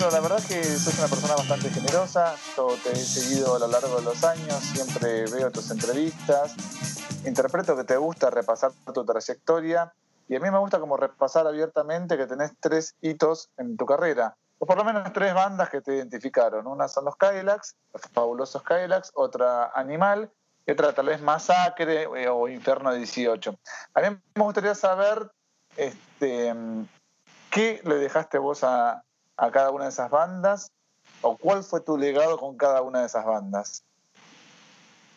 Alejandro, la verdad que sos una persona bastante generosa. Yo te he seguido a lo largo de los años, siempre veo tus entrevistas. Interpreto que te gusta repasar tu trayectoria y a mí me gusta como repasar abiertamente que tenés tres hitos en tu carrera, o por lo menos tres bandas que te identificaron. Una son los Cadillacs, los fabulosos Cadillacs, otra Animal y otra tal vez Masacre eh, o Inferno 18. A mí me gustaría saber este, qué le dejaste vos a, a cada una de esas bandas? ¿O cuál fue tu legado con cada una de esas bandas?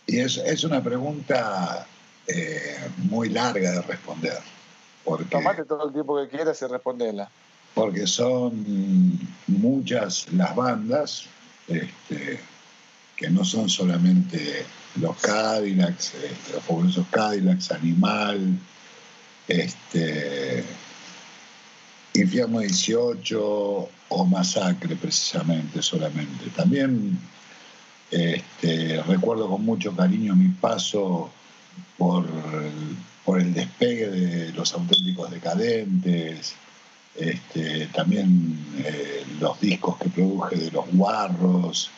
Y es, es una pregunta eh, muy larga de responder. Porque, Tomate todo el tiempo que quieras y respondela. Porque son muchas las bandas, este, que no son solamente los Cadillacs, este, los fabulosos Cadillacs, Animal, este, Infierno 18 o Masacre precisamente solamente. También este, recuerdo con mucho cariño mi paso por el, por el despegue de los auténticos decadentes, este, también eh, los discos que produje de los Guarros,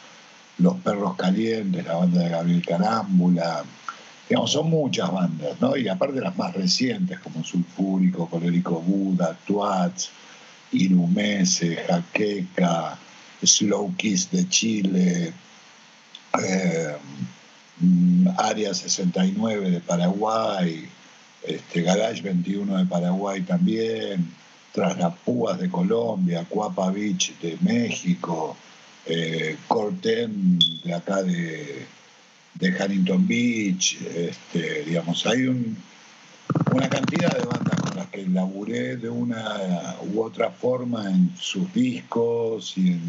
Los Perros Calientes, la banda de Gabriel Carámbula, digamos, son muchas bandas, ¿no? Y aparte las más recientes, como Sulfúrico, Colérico Buda, Tuats, Irumese, Jaqueca, Slow Kiss de Chile, eh, Área 69 de Paraguay, este, Garage 21 de Paraguay también, Tras las Púas de Colombia, Cuapa Beach de México, eh, Corten de acá de, de Huntington Beach, este, digamos, hay una cantidad de bandas con las que laburé de una u otra forma en sus discos y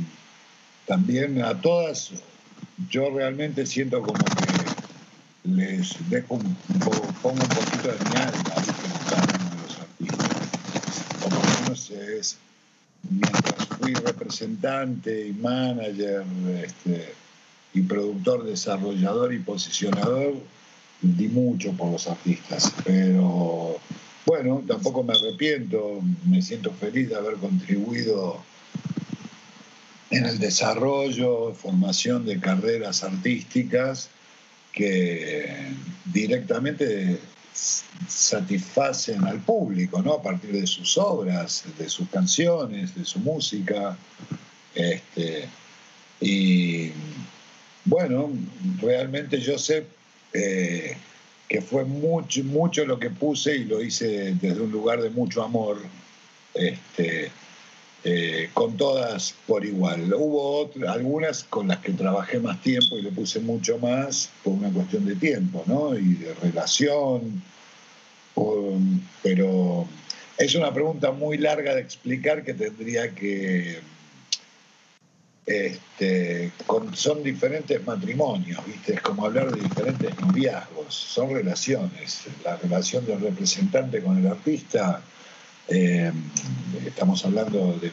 también a todas yo realmente siento como que les dejo un, pongo un poquito de mi alma en cada los artistas. Como menos es, mientras fui representante y manager, este, y productor, desarrollador y posicionador, di mucho por los artistas, pero bueno, tampoco me arrepiento, me siento feliz de haber contribuido en el desarrollo, formación de carreras artísticas que directamente satisfacen al público, ¿no? A partir de sus obras, de sus canciones, de su música. Este, y bueno, realmente yo sé eh, que fue mucho, mucho lo que puse y lo hice desde un lugar de mucho amor, este, eh, con todas por igual. Hubo algunas con las que trabajé más tiempo y le puse mucho más por una cuestión de tiempo ¿no? y de relación, pero es una pregunta muy larga de explicar que tendría que este, son diferentes matrimonios, ¿viste? Es como hablar de diferentes noviazgos, son relaciones. La relación del representante con el artista, eh, estamos hablando de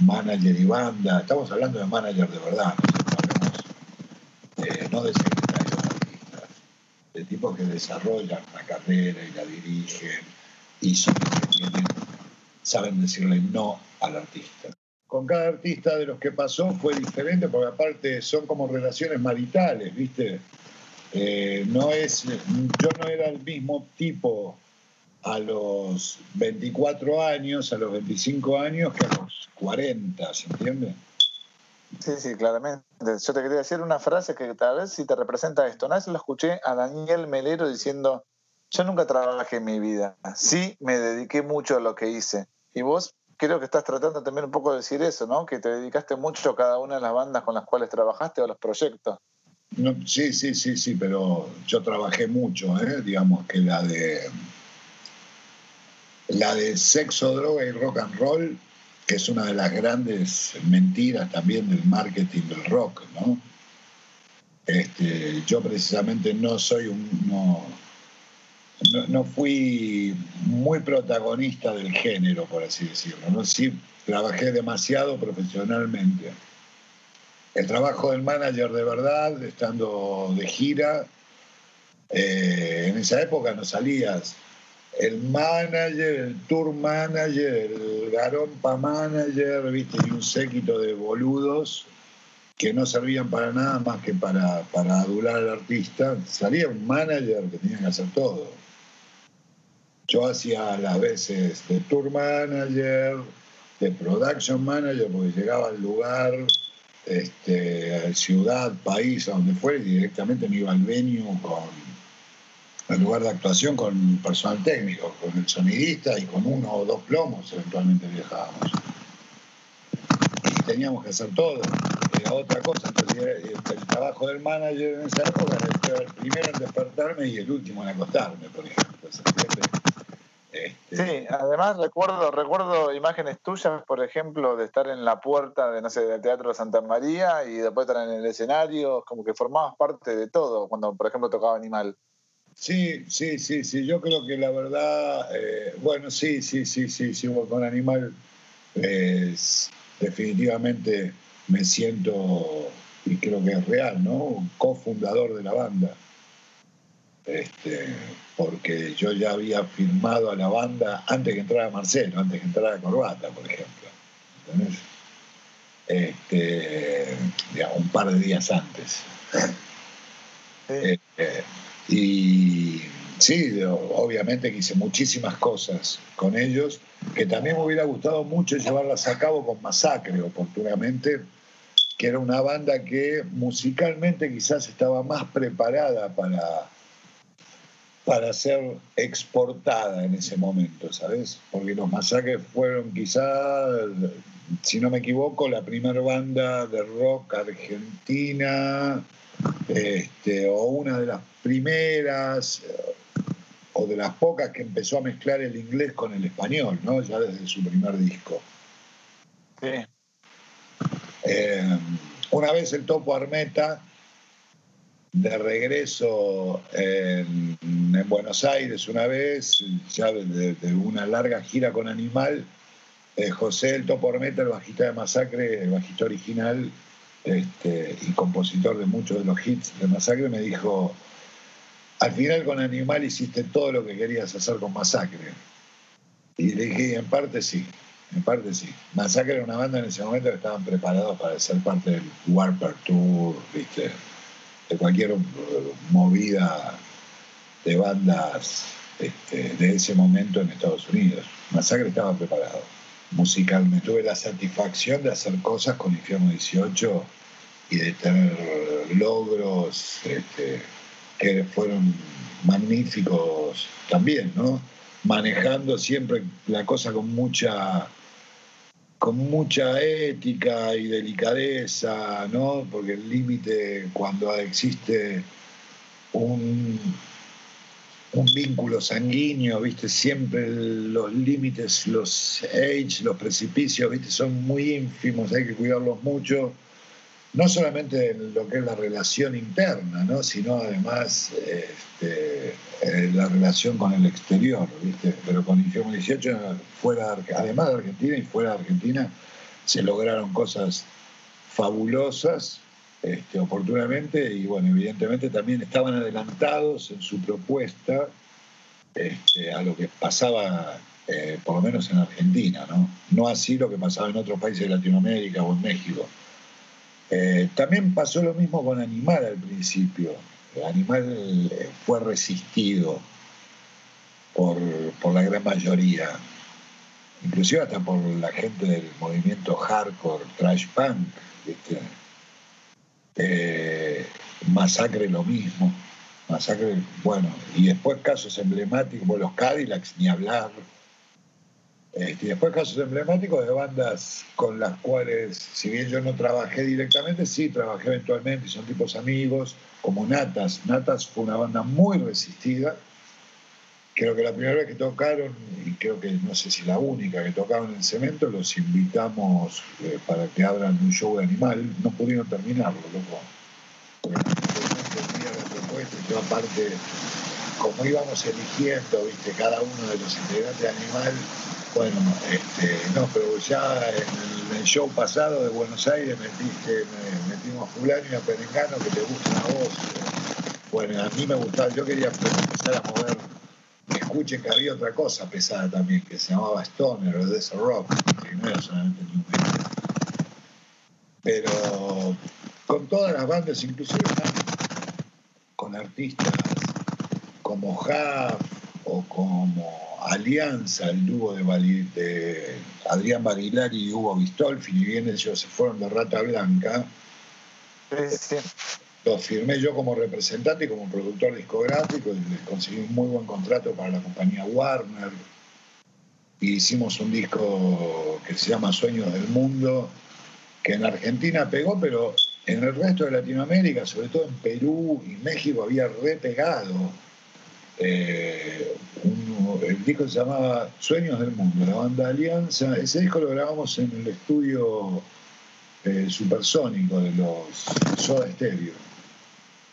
manager y banda, estamos hablando de manager de verdad, no, no de secretarios artistas, de tipos que desarrollan la carrera y la dirigen y saben decirle no al artista con cada artista de los que pasó fue diferente, porque aparte son como relaciones maritales, ¿viste? Eh, no es, yo no era el mismo tipo a los 24 años, a los 25 años, que a los 40, ¿se entiende? Sí, sí, claramente. Yo te quería decir una frase que tal vez si te representa esto. Una vez lo escuché a Daniel Melero diciendo, yo nunca trabajé en mi vida, sí me dediqué mucho a lo que hice. Y vos creo que estás tratando también un poco de decir eso, ¿no? Que te dedicaste mucho a cada una de las bandas con las cuales trabajaste o los proyectos. sí, sí, sí, sí, pero yo trabajé mucho, ¿eh? digamos que la de la de sexo, droga y rock and roll, que es una de las grandes mentiras también del marketing del rock, ¿no? Este, yo precisamente no soy un no, fui muy protagonista del género, por así decirlo. ¿no? Sí, trabajé demasiado profesionalmente. El trabajo del manager de verdad, estando de gira, eh, en esa época no salías el manager, el tour manager, el garompa manager, ¿viste? y un séquito de boludos que no servían para nada más que para, para adular al artista. Salía un manager que tenía que hacer todo. Yo hacía las veces de tour manager, de production manager, porque llegaba al lugar, este, ciudad, país, a donde fuera, y directamente me iba al venue con el lugar de actuación con personal técnico, con el sonidista y con uno o dos plomos eventualmente viajábamos. Y teníamos que hacer todo. Era otra cosa. el trabajo del manager en esa época era el primero en despertarme y el último en acostarme, por ejemplo. Este, sí, además recuerdo, recuerdo imágenes tuyas, por ejemplo, de estar en la puerta de, no sé, del Teatro Santa María y después estar en el escenario, como que formabas parte de todo, cuando, por ejemplo, tocaba Animal. Sí, sí, sí, sí. Yo creo que la verdad, eh, bueno, sí, sí, sí, sí, sí, con Animal definitivamente me siento, y creo que es real, ¿no? cofundador de la banda. Este, porque yo ya había firmado a la banda antes que entrara Marcelo, antes que entrara Corbata, por ejemplo. ¿Entendés? Este, un par de días antes. Este, y sí, obviamente que hice muchísimas cosas con ellos, que también me hubiera gustado mucho llevarlas a cabo con Masacre, oportunamente, que era una banda que musicalmente quizás estaba más preparada para, para ser exportada en ese momento, ¿sabes? Porque los Masacres fueron quizás, si no me equivoco, la primera banda de rock argentina este, o una de las primeras o de las pocas que empezó a mezclar el inglés con el español, ¿no? Ya desde su primer disco. Sí. Eh, una vez el Topo Armeta, de regreso en, Buenos Aires, una vez, ya de, una larga gira con Animal, eh, José el Topo Armeta, el bajista de Masacre, el bajista original, este, y compositor de muchos de los hits de Masacre, me dijo, al final con Animal hiciste todo lo que querías hacer con Masacre. Y dije, en parte sí, en parte sí. Masacre era una banda en ese momento que estaban preparados para ser parte del Warper Tour, ¿viste? De cualquier movida de bandas este, de ese momento en Estados Unidos. Masacre estaba preparado musicalmente. Tuve la satisfacción de hacer cosas con Infierno 18 y de tener logros este, que fueron magníficos también, ¿no? Manejando siempre la cosa con mucha con mucha ética y delicadeza, ¿no? Porque el límite cuando existe un un vínculo sanguíneo, ¿viste? Siempre los límites, los age, los precipicios, ¿viste? Son muy ínfimos, hay que cuidarlos mucho, no solamente en lo que es la relación interna, ¿no? Sino además este, eh, la relación con el exterior, ¿viste? Pero con Infierno 18, fuera, además de Argentina y fuera de Argentina, se lograron cosas fabulosas este, oportunamente y bueno, evidentemente también estaban adelantados en su propuesta este, a lo que pasaba eh, por lo menos en Argentina, ¿no? no así lo que pasaba en otros países de Latinoamérica o en México. Eh, también pasó lo mismo con Animal al principio. Animal eh, fue resistido por, por la gran mayoría, inclusive hasta por la gente del movimiento hardcore, trash punk. Eh, masacre lo mismo. Masacre, bueno, y después casos emblemáticos, bueno, los Cadillacs, ni hablar. Este, después casos emblemáticos de bandas con las cuales, si bien yo no trabajé directamente, sí trabajé eventualmente, son tipos amigos, como Natas. Natas fue una banda muy resistida, creo que la primera vez que tocaron, y creo que no sé si la única que tocaron en Cemento, los invitamos eh, para que abran un show de animal. No pudieron terminarlo, loco. Porque la como íbamos eligiendo, viste, cada uno de los integrantes de animal, bueno, este, no, pero ya en el, show pasado de Buenos Aires metiste, metimos a fulano y a Perengano que te gustan a vos. Bueno, a mí me gustaba, yo quería empezar a mover escuche que había otra cosa pesada también, que se llamaba Stoner o Desert Rock, que no era solamente New Metal. Pero con todas las bandas, inclusive con artistas como Huff o como Alianza, el dúo de, de Adrián Barilari y Hugo Bistolfi, y bien ellos se fueron de Rata Blanca, sí, los firmé yo como representante y como productor discográfico y les conseguí un muy buen contrato para la compañía Warner. Y hicimos un disco que se llama Sueños del Mundo, que en Argentina pegó, pero en el resto de Latinoamérica, sobre todo en Perú y México, había repegado. Eh, el disco se llamaba Sueños del Mundo, la banda Alianza. Ese disco lo grabamos en el estudio eh, supersónico de los Soda Stereo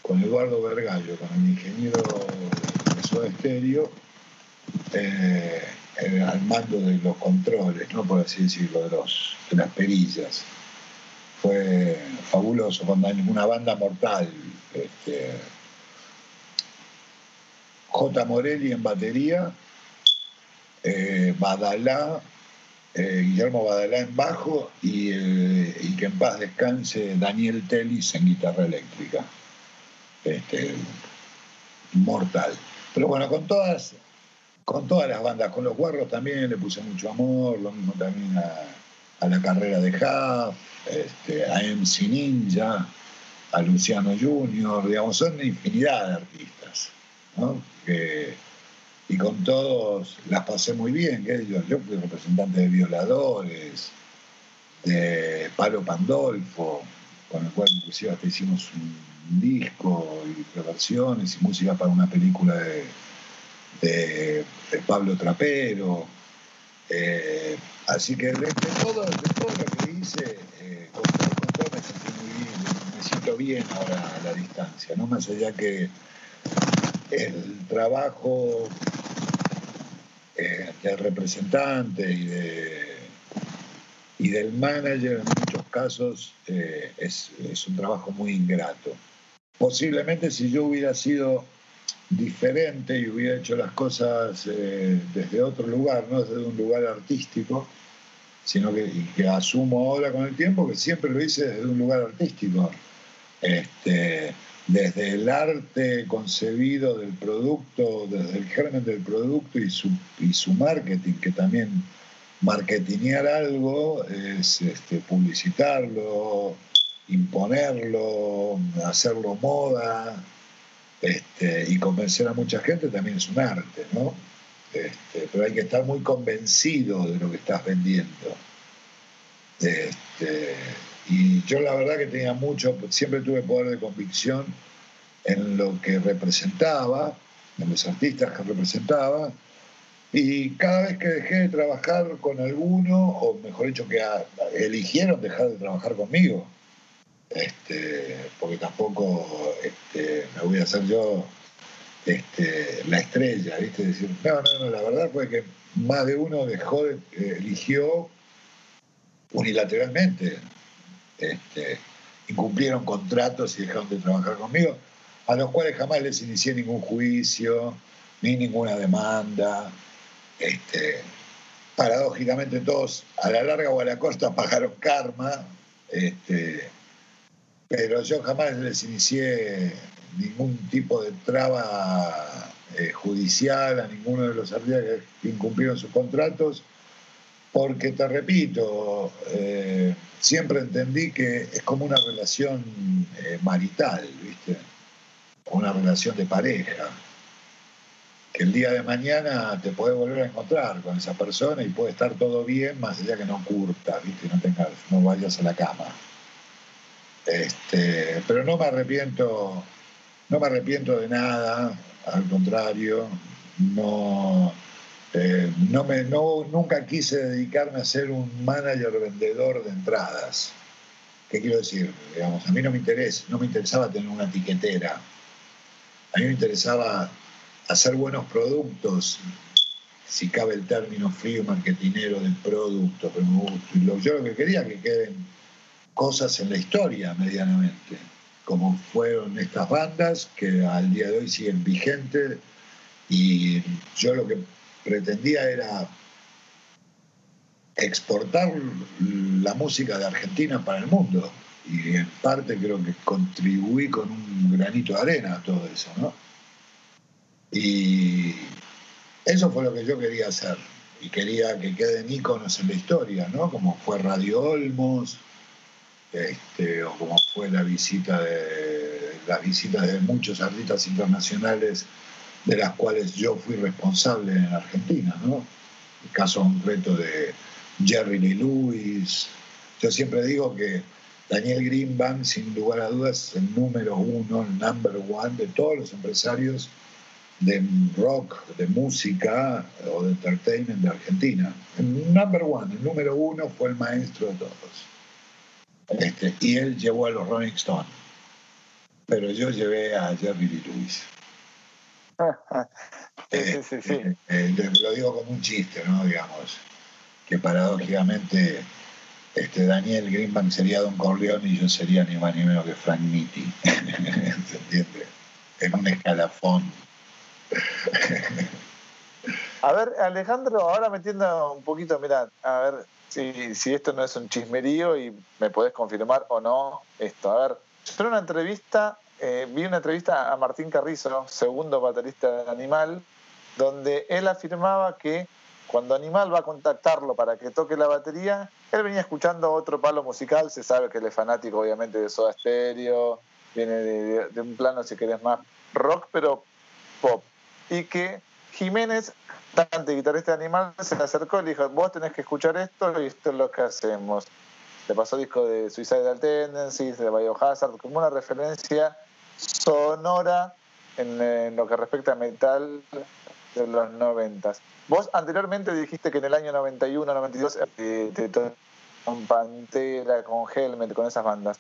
con Eduardo Vergallo, con el ingeniero de Soda Estéreo, eh, al mando de los controles, ¿no? por así decirlo, de, las perillas. Fue fabuloso, una banda mortal. Este, J. Morelli en batería, eh, Badalá, eh, Guillermo Badalá en bajo y, y, que en paz descanse Daniel Tellis en guitarra eléctrica este, mortal. Pero bueno, con todas, con todas las bandas, con los guarros también le puse mucho amor, lo mismo también a, la carrera de Huff, este, a MC Ninja, a Luciano Junior, digamos, son infinidad de artistas, y con todos las pasé muy bien, yo, fui representante de Violadores, de Palo Pandolfo, con el cual inclusive hasta hicimos un disco y reversiones y música para una película de, de, Pablo Trapero. Eh, así que de, todo, de, todo, lo que hice, eh, con, todo me sentí muy bien, me siento bien ahora a la distancia, no más allá que el trabajo eh, del representante y, de, y del manager en muchos casos es, es un trabajo muy ingrato posiblemente si yo hubiera sido diferente y hubiera hecho las cosas eh, desde otro lugar, no desde un lugar artístico, sino que, que, asumo ahora con el tiempo que siempre lo hice desde un lugar artístico. Este, desde el arte concebido del producto, desde el germen del producto y su, y su marketing, que también marketingear algo es este, publicitarlo, imponerlo, hacerlo moda este, y convencer a mucha gente también es un arte, ¿no? Este, pero hay que estar muy convencido de lo que estás vendiendo. Este, y yo la verdad que tenía mucho, siempre tuve poder de convicción en lo que representaba, en los artistas que representaba, y cada vez que dejé de trabajar con alguno, o mejor dicho, que eligieron dejar de trabajar conmigo, este, porque tampoco este, me voy a hacer yo este, la estrella, ¿viste? Decir, no, no, no, la verdad fue que más de uno dejó, eh, eligió unilateralmente, este, incumplieron contratos y dejaron de trabajar conmigo, a los cuales jamás les inicié ningún juicio, ni ninguna demanda. Este, paradójicamente todos a la larga o a la costa pagaron karma. Este, pero yo jamás les inicié ningún tipo de traba eh, judicial a ninguno de los artistas que incumplieron sus contratos, porque te repito, eh, siempre entendí que es como una relación eh, marital, ¿viste? Una relación de pareja. Que el día de mañana te puedes volver a encontrar con esa persona y puede estar todo bien, más allá que no curta, ¿viste? No, tengas, no vayas a la cama. Este, pero no me arrepiento, no me arrepiento de nada, al contrario, no, eh, no me, no, nunca quise dedicarme a ser un manager vendedor de entradas. ¿Qué quiero decir? Digamos, a mí no me interesa, no me interesaba tener una etiquetera. A mí me interesaba hacer buenos productos, si cabe el término frío marketinero del producto, pero yo lo que quería que queden cosas en la historia medianamente, como fueron estas bandas que al día de hoy siguen vigentes Y yo lo que pretendía era exportar la música de Argentina para el mundo. Y en parte creo que contribuí con un granito de arena a todo eso, ¿no? Y eso fue lo que yo quería hacer. Y quería que queden íconos en la historia, ¿no? Como fue Radio Olmos, este, o como fue la visita de las visitas de muchos artistas internacionales de las cuales yo fui responsable en Argentina, ¿no? El caso concreto de Jerry Lee Lewis. Yo siempre digo que Daniel Greenbank, sin lugar a dudas, es el número uno, el number one de todos los empresarios de rock, de música o de entertainment de Argentina. El number one, el número uno fue el maestro de todos. Este, y él llevó a los Rolling Stones. Pero yo llevé a Jerry Lee Lewis. sí, sí, sí. Eh, eh, lo digo como un chiste, ¿no? Digamos, que paradójicamente este, Daniel Greenbank sería Don Corleone y yo sería ni más ni menos que Frank Nitti. ¿Se entiende? En un escalafón. a ver, Alejandro, ahora metiendo un poquito, mira, a ver si, si esto no es un chismerío y me podés confirmar o no esto. A ver, yo en una entrevista, eh, vi una entrevista a Martín Carrizo, segundo baterista de Animal, donde él afirmaba que cuando Animal va a contactarlo para que toque la batería, él venía escuchando otro palo musical, se sabe que él es fanático obviamente de Soda Stereo, viene de, un plano si querés más rock, pero pop. Y que Jiménez, tanto guitarrista de Animal, se acercó y dijo, vos tenés que escuchar esto y esto es lo que hacemos. Le pasó disco de Suicidal Tendencies, de Biohazard, como una referencia sonora en, en lo que respecta a metal de los noventas. Vos anteriormente dijiste que en el año 91, 92 eh, te con Pantera, con Helmet, con esas bandas.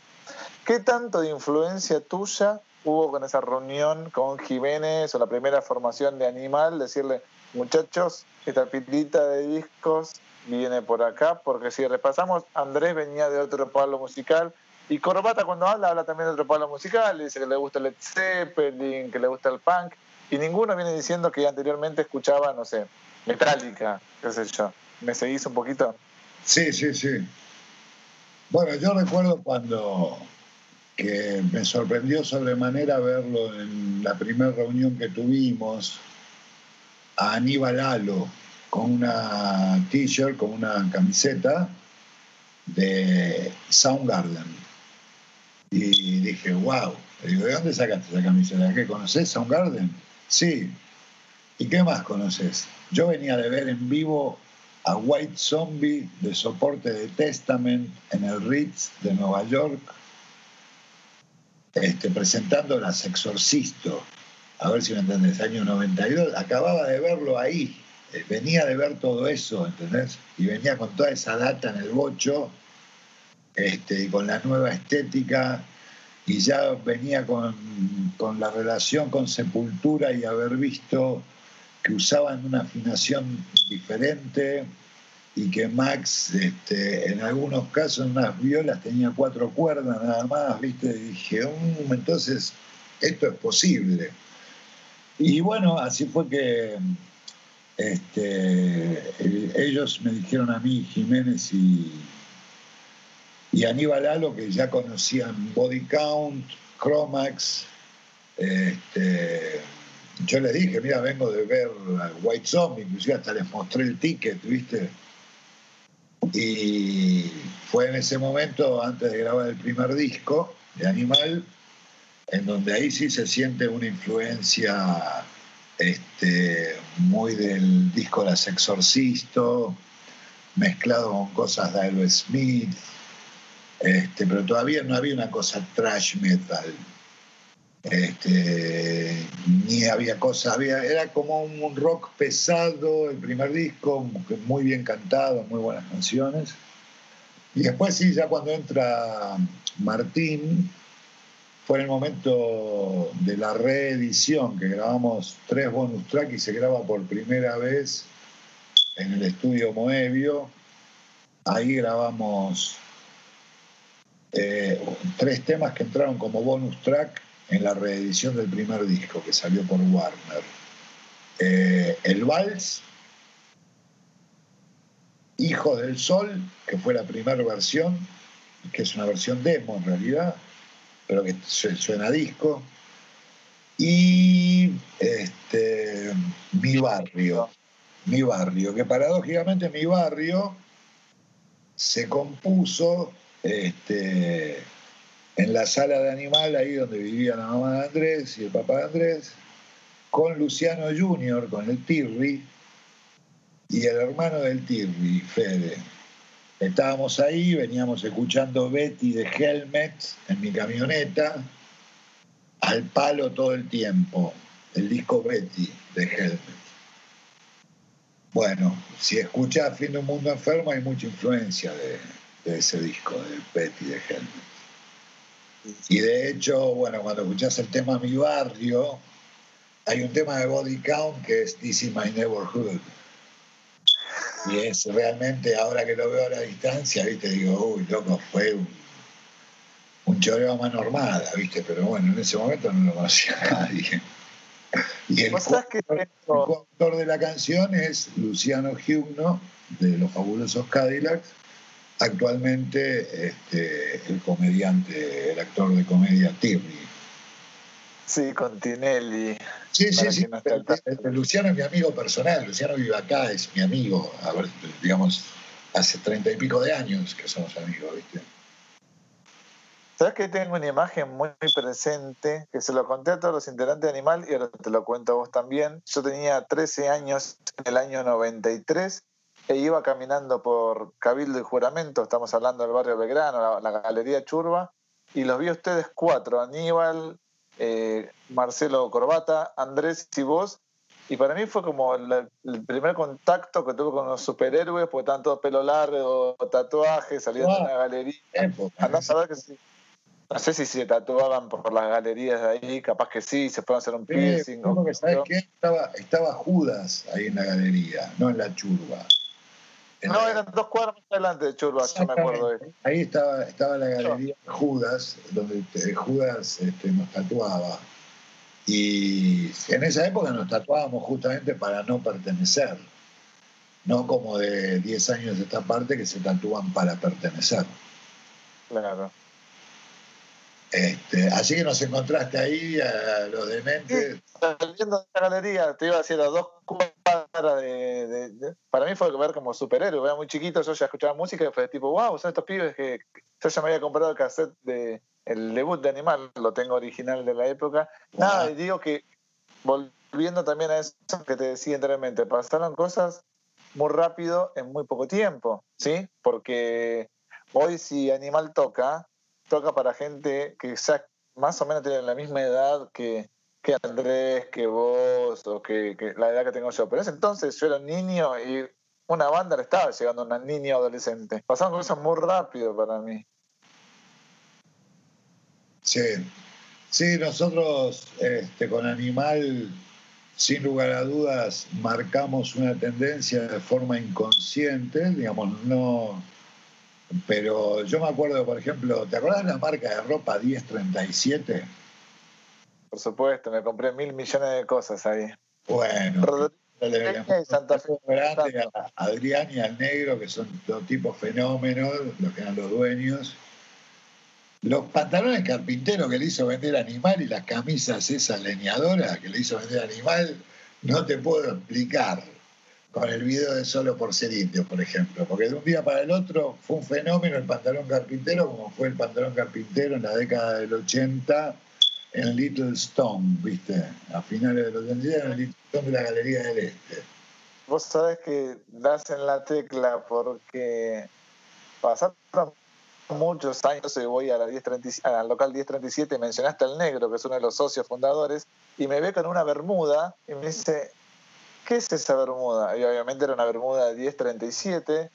¿Qué tanto de influencia tuya hubo con esa reunión con Jiménez o la primera formación de Animal? Decirle, muchachos, esta pilita de discos viene por acá, porque si repasamos, Andrés venía de otro palo musical y Corbata cuando habla, habla también de otro palo musical, dice que le gusta el Led Zeppelin, que le gusta el punk, y ninguno viene diciendo que anteriormente escuchaba, no sé, Metálica, qué sé yo. ¿Me seguís un poquito? Sí, sí, sí. Bueno, yo recuerdo cuando que me sorprendió sobremanera verlo en la primera reunión que tuvimos a Aníbal Alo con una t-shirt, con una camiseta de Soundgarden. Y dije, wow, digo, ¿de dónde sacaste esa camiseta? ¿Qué conoces Soundgarden? Sí. ¿Y qué más conoces? Yo venía de ver en vivo a White Zombie de soporte de Testament en el Ritz de Nueva York, este, presentando las Exorcisto, a ver si me entendés, año 92, acababa de verlo ahí, eh, venía de ver todo eso, ¿entendés? Y venía con toda esa data en el bocho, este, con la nueva estética, y ya venía con, con la relación con Sepultura y haber visto que usaban una afinación diferente y que Max este, en algunos casos en unas violas tenía cuatro cuerdas nada más, ¿viste? Y dije, um, entonces esto es posible. Y bueno, así fue que este, ellos me dijeron a mí, Jiménez y, y Aníbal Alo, que ya conocían Body Count, Chromax, este, yo les dije, mira, vengo de ver White Zombie, inclusive hasta les mostré el ticket, ¿viste? Y fue en ese momento, antes de grabar el primer disco de Animal, en donde ahí sí se siente una influencia este, muy del disco Las Exorcisto, mezclado con cosas de Elvis Smith, este, pero todavía no había una cosa trash metal este, ni había cosas, había, era como un rock pesado el primer disco, muy bien cantado, muy buenas canciones. Y después sí, ya cuando entra Martín, fue en el momento de la reedición, que grabamos tres bonus tracks y se graba por primera vez en el estudio Moebio. Ahí grabamos eh, tres temas que entraron como bonus track en la reedición del primer disco que salió por Warner. eh, El Vals, Hijo del Sol, que fue la primera versión, que es una versión demo en realidad, pero que suena a disco, y este, Mi Barrio, Mi Barrio, que paradójicamente Mi Barrio se compuso este, en la sala de animal, ahí donde vivía la mamá de Andrés y el papá de Andrés, con Luciano Junior, con el Tirri, y el hermano del Tirri, Fede. Estábamos ahí, veníamos escuchando Betty de Helmet en mi camioneta, al palo todo el tiempo, el disco Betty de Helmet. Bueno, si escuchas Fin de un Mundo Enfermo hay mucha influencia de, ese disco, de Betty de Helmet. Y de hecho, bueno, cuando escuchás el tema Mi Barrio, hay un tema de Body Count que es This is My Neighborhood. Y es realmente, ahora que lo veo a la distancia, ¿viste? Digo, uy, loco, fue un, un choreo a mano armada, ¿viste? Pero bueno, en ese momento no lo conocía nadie. Y el, autor de la canción es Luciano Giugno, de los fabulosos Cadillacs, actualmente este, el comediante, el actor de comedia Tirri. Sí, con Tinelli. Sí, sí, sí. Luciano es mi amigo personal. Luciano vive acá, es mi amigo. digamos, hace treinta y pico de años que somos amigos, ¿viste? ¿Sabes que tengo una imagen muy presente que se lo conté a todos los integrantes de Animal y ahora te lo cuento a vos también? Yo tenía 13 años en el año 93 e iba caminando por Cabildo y Juramento, estamos hablando del barrio Belgrano, la, Galería Churba, y los vi a ustedes cuatro, Aníbal, eh, Marcelo Corbata, Andrés y vos, y para mí fue como el, primer contacto que tuve con los superhéroes, porque estaban todos pelo largo, tatuajes, salían de una galería. Andás a ver que sí. No sé si se tatuaban por las galerías de ahí, capaz que sí, se fueron hacer un piercing. ¿Sabes qué? Estaba, estaba Judas ahí en la galería, no en la churba. No, eran dos cuadros más adelante de me acuerdo de Ahí estaba, estaba la galería Judas, donde Judas este, nos tatuaba. Y en esa época nos tatuábamos justamente para no pertenecer. No como de 10 años de esta parte que se tatúan para pertenecer. Claro. Este, así que nos encontraste ahí a los dementes. saliendo de la galería, te iba a decir a dos cuadras de, Para mí fue ver como superhéroe, era muy chiquito, yo ya escuchaba música y fue tipo, wow, son estos pibes que. Yo ya me había comprado el cassette de el debut de Animal, lo tengo original de la época. Nada, y digo que volviendo también a eso que te decía anteriormente, pasaron cosas muy rápido en muy poco tiempo, ¿sí? Porque hoy si Animal toca, toca para gente que ya más o menos tiene la misma edad que, que Andrés, que vos, o que, la edad que tengo yo. Pero ese entonces yo era niño y una banda le estaba llegando a una niña adolescente. Pasaron cosas muy rápido para mí. Sí, sí, nosotros este, con Animal, sin lugar a dudas, marcamos una tendencia de forma inconsciente, digamos, no pero yo me acuerdo, por ejemplo, ¿te acordás de la marca de ropa 1037? Por supuesto, me compré mil millones de cosas ahí. Bueno, Santa Fe. Grande, a Adrián y al negro, que son dos tipos fenómenos, los que eran los dueños. Los pantalones carpinteros que le hizo vender Animal y las camisas esas leñadoras que le hizo vender Animal, no te puedo explicar con el video de Solo por ser indio, por ejemplo, porque de un día para el otro fue un fenómeno el pantalón carpintero, como fue el pantalón carpintero en la década del 80 en Little Stone, ¿viste? A finales de los 80 en Little Stone de la Galería del Este. Vos sabés que das en la tecla porque pasaron muchos años y voy a la al local 1037 mencionaste al negro, que es uno de los socios fundadores, y me ve con una bermuda y me dice, ¿qué es esa bermuda? Y obviamente era una bermuda de 1037.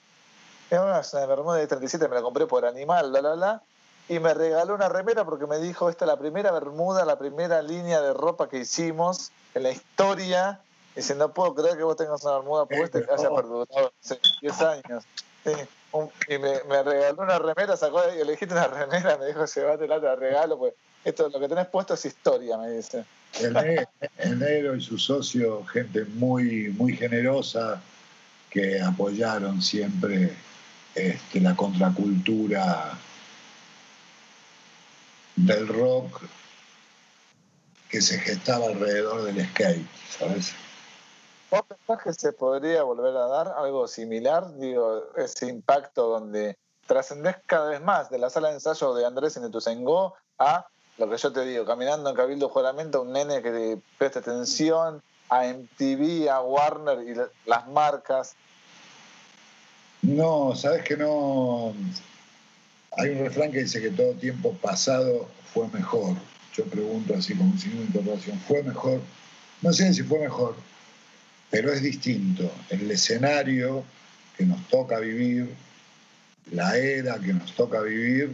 Era una bermuda de 1037, me la compré por animal, la, la, la. Y me regaló una remera porque me dijo, esta es la primera bermuda, la primera línea de ropa que hicimos en la historia. Dice, no puedo creer que vos tengas una bermuda puesta que haya perdurado hace 10 años. y me, regaló una remera, sacó y elegiste una remera, me dijo, llévate la regalo, pues esto, lo que tenés puesto es historia, me dice. El negro, y su socio, gente muy, muy generosa, que apoyaron siempre este, la contracultura del rock que se gestaba alrededor del skate, ¿sabes? ¿Vos pensás que se podría volver a dar algo similar? Digo, ese impacto donde trascendés cada vez más de la sala de ensayo de Andrés en Ituzaingó a lo que yo te digo, caminando en Cabildo Juramento, un nene que te presta atención a MTV, a Warner y las marcas. No, sabes que no. Hay un refrán que dice que todo tiempo pasado fue mejor. Yo pregunto así como signo de interrogación, ¿fue mejor? No sé si fue mejor, pero es distinto. El escenario que nos toca vivir, la era que nos toca vivir,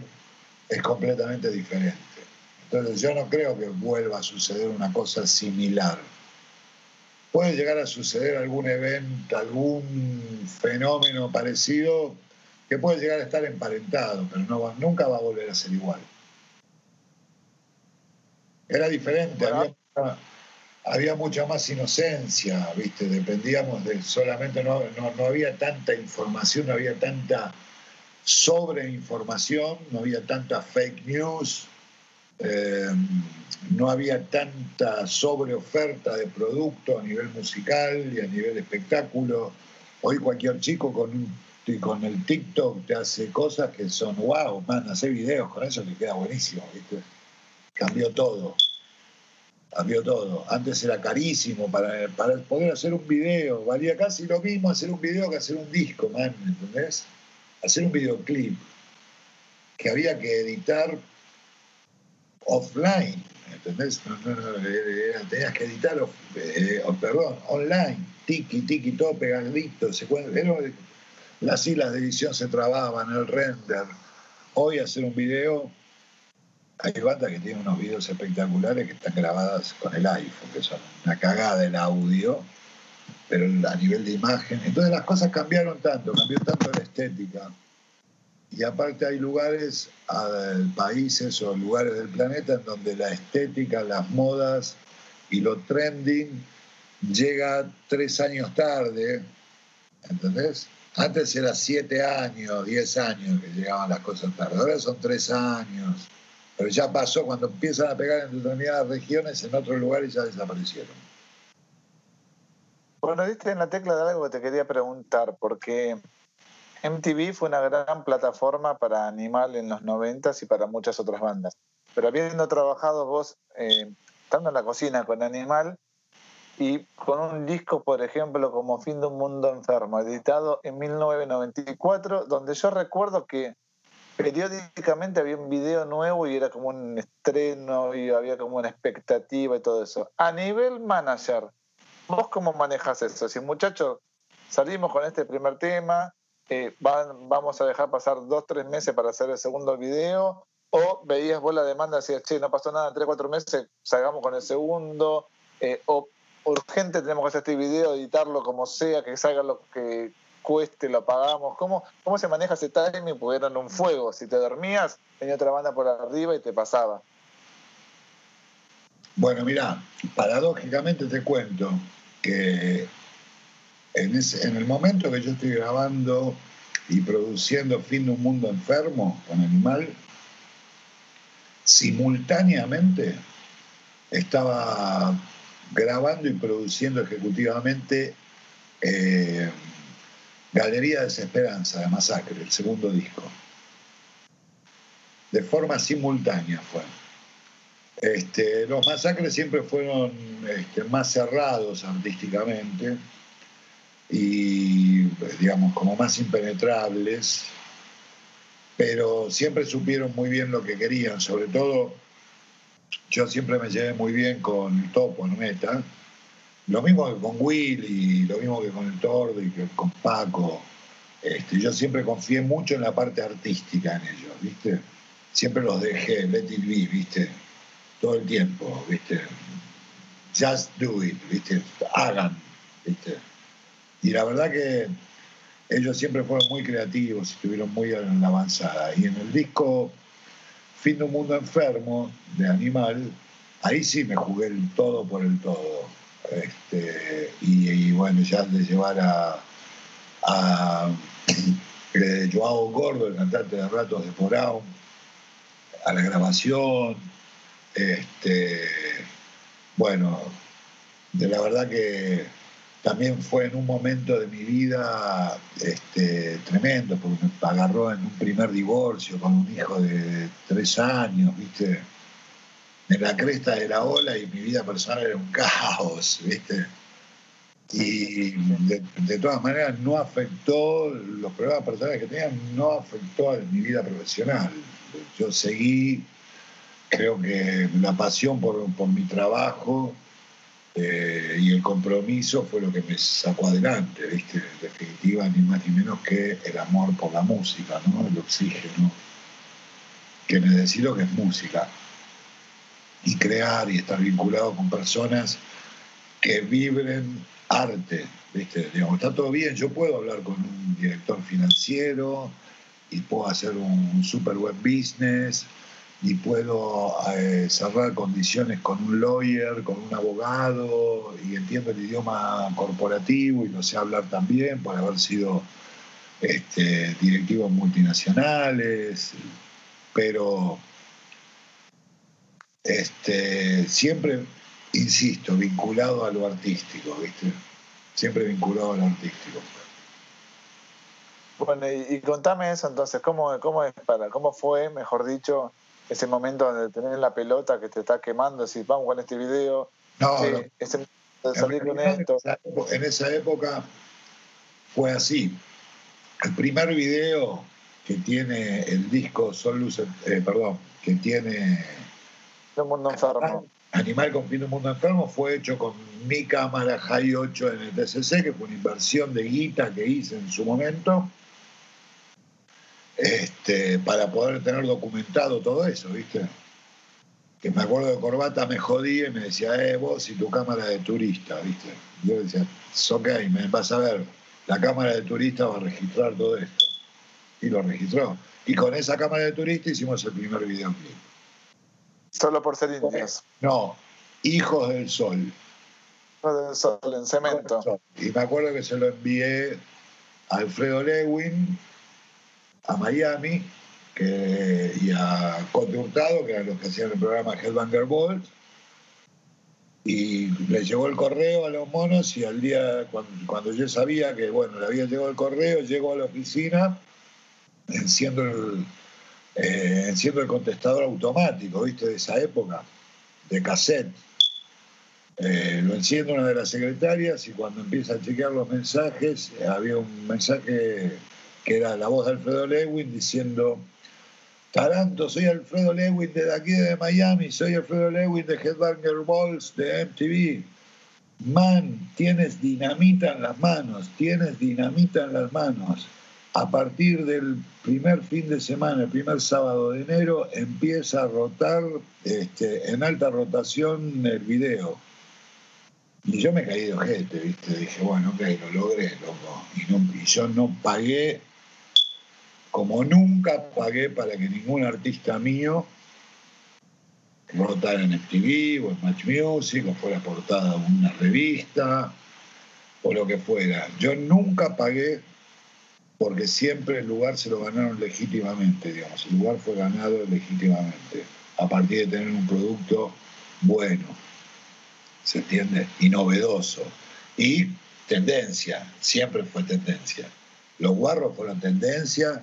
es completamente diferente. Entonces yo no creo que vuelva a suceder una cosa similar. Puede llegar a suceder algún evento, algún fenómeno parecido que puede llegar a estar emparentado, pero no nunca va a volver a ser igual. Era diferente, había, mucha más inocencia, ¿viste? Dependíamos de solamente, no, no había tanta información, no había tanta sobreinformación, no había tanta fake news, eh, no había tanta sobreoferta de producto a nivel musical y a nivel espectáculo. Hoy cualquier chico con, con el TikTok te hace cosas que son wow, man, hacer videos con eso le queda buenísimo, ¿viste? Cambió todo. Cambió todo. Antes era carísimo para, para poder hacer un video. Valía casi lo mismo hacer un video que hacer un disco, man, ¿entendés? Hacer un videoclip que había que editar offline, ¿entendés? tenías que editar, eh, perdón, online, tiki, tiki, todo pegadito, se las islas de edición se trababan, el render. Hoy hacer un video, hay bandas que tienen unos videos espectaculares que están grabadas con el iPhone, que son una cagada el audio, pero a nivel de imagen. Entonces las cosas cambiaron tanto, cambió tanto la estética y aparte hay lugares, países o lugares del planeta en donde la estética, las modas y lo trending llega tres años tarde, ¿entendés? Antes era siete años, diez años que llegaban las cosas tarde, ahora son tres años, pero ya pasó cuando empiezan a pegar en determinadas regiones, en otros lugares ya desaparecieron. Bueno, diste en la tecla de algo que te quería preguntar, porque MTV fue una gran plataforma para Animal en los 90 y para muchas otras bandas. Pero habiendo trabajado vos, eh, estando en la cocina con Animal y con un disco, por ejemplo, como Fin de un Mundo Enfermo, editado en 1994, donde yo recuerdo que periódicamente había un video nuevo y era como un estreno y había como una expectativa y todo eso. A nivel manager, ¿vos cómo manejas eso? Si muchachos, salimos con este primer tema, vamos a dejar pasar dos, tres meses para hacer el segundo video, o veías vos la demanda y decías, che, no pasó nada en tres, cuatro meses, salgamos con el segundo, eh, o urgente tenemos que hacer este video, editarlo como sea, que salga lo que cueste, lo pagamos. ¿Cómo, cómo se maneja ese timing? Porque un fuego. Si te dormías, tenía otra banda por arriba y te pasaba. Bueno, mira, paradójicamente te cuento que en, el momento que yo estoy grabando y produciendo Fin de un Mundo Enfermo con Animal, simultáneamente estaba grabando y produciendo ejecutivamente eh, Galería de Desesperanza de Masacre, el segundo disco. De forma simultánea fue. Este, los masacres siempre fueron este, más cerrados artísticamente y, digamos, como más impenetrables, pero siempre supieron muy bien lo que querían, sobre todo yo siempre me llevé muy bien con el Topo en Meta, lo mismo que con Will y lo mismo que con el Tordo y con Paco. Este, yo siempre confié mucho en la parte artística en ellos, ¿viste? Siempre los dejé, let it be, ¿viste? Todo el tiempo, ¿viste? Just do it, ¿viste? Hagan, ¿viste? Y la verdad que ellos siempre fueron muy creativos, estuvieron muy en la avanzada. Y en el disco Fin de un Mundo Enfermo de Animal, ahí sí me jugué el todo por el todo. Este, y, bueno, ya de llevar a, a Joao Gordo, el cantante de Ratos de Porao, a la grabación. Este, bueno, de la verdad que también fue en un momento de mi vida este, tremendo, porque me agarró en un primer divorcio con un hijo de tres años, ¿viste? En la cresta de la ola y mi vida personal era un caos, ¿viste? Y de, todas maneras no afectó, los problemas personales que tenía no afectó a mi vida profesional. Yo seguí, creo que la pasión por, por mi trabajo, eh, y el compromiso fue lo que me sacó adelante, ¿viste? En definitiva, ni más ni menos que el amor por la música, ¿no? El oxígeno, que me decía lo que es música. Y crear y estar vinculado con personas que vibren arte, ¿viste? Digamos, está todo bien, yo puedo hablar con un director financiero y puedo hacer un super web business y puedo eh, cerrar condiciones con un lawyer, con un abogado, y entiendo el idioma corporativo y lo sé hablar también por haber sido este, directivos multinacionales, pero este, siempre, insisto, vinculado a lo artístico, ¿viste? Siempre vinculado a lo artístico. Bueno, y, contame eso entonces, ¿cómo, cómo, es para, ¿cómo fue, mejor dicho, ese momento donde tenés la pelota que te está quemando, decís, vamos con este video, no, salir con esto. En esa época fue así. El primer video que tiene el disco Sol Luz, eh, perdón, que tiene Un Mundo Enfermo. Animal con fin de un mundo enfermo fue hecho con mi cámara High 8 en el TCC, que fue una inversión de guita que hice en su momento este, para poder tener documentado todo eso, ¿viste? Que me acuerdo de Corbata me jodía y me decía, eh, vos y tu cámara de turista, ¿viste? Yo decía, ok, me vas a ver, la cámara de turista va a registrar todo esto. Y lo registró. Y con esa cámara de turista hicimos el primer videoclip. Solo por ser indios. No, Hijos del Sol. Hijos del Sol, en cemento. Y me acuerdo que se lo envié a Alfredo Lewin, a Miami y a Conte Hurtado, que eran los que hacían el programa Headbanger Ball. Y le llegó el correo a los monos y al día, cuando, yo sabía que, bueno, le había llegado el correo, llego a la oficina, enciendo el, eh, enciendo el contestador automático, ¿viste? De esa época, de cassette. Eh, lo enciendo una de las secretarias y cuando empieza a chequear los mensajes, había un mensaje que era la voz de Alfredo Lewin diciendo, Taranto, soy Alfredo Lewin de aquí de Miami, soy Alfredo Lewin de Headbanger Balls de MTV. Man, tienes dinamita en las manos, tienes dinamita en las manos. A partir del primer fin de semana, el primer sábado de enero, empieza a rotar este, en alta rotación el video. Y yo me caí de ojete, ¿viste? Dije, bueno, ok, lo logré, loco. y yo no pagué como nunca pagué para que ningún artista mío rotara en MTV o en Match Music o fuera portada de una revista o lo que fuera. Yo nunca pagué porque siempre el lugar se lo ganaron legítimamente, digamos, el lugar fue ganado legítimamente a partir de tener un producto bueno, ¿se entiende? Y novedoso. Y tendencia, siempre fue tendencia. Los guarros fueron tendencia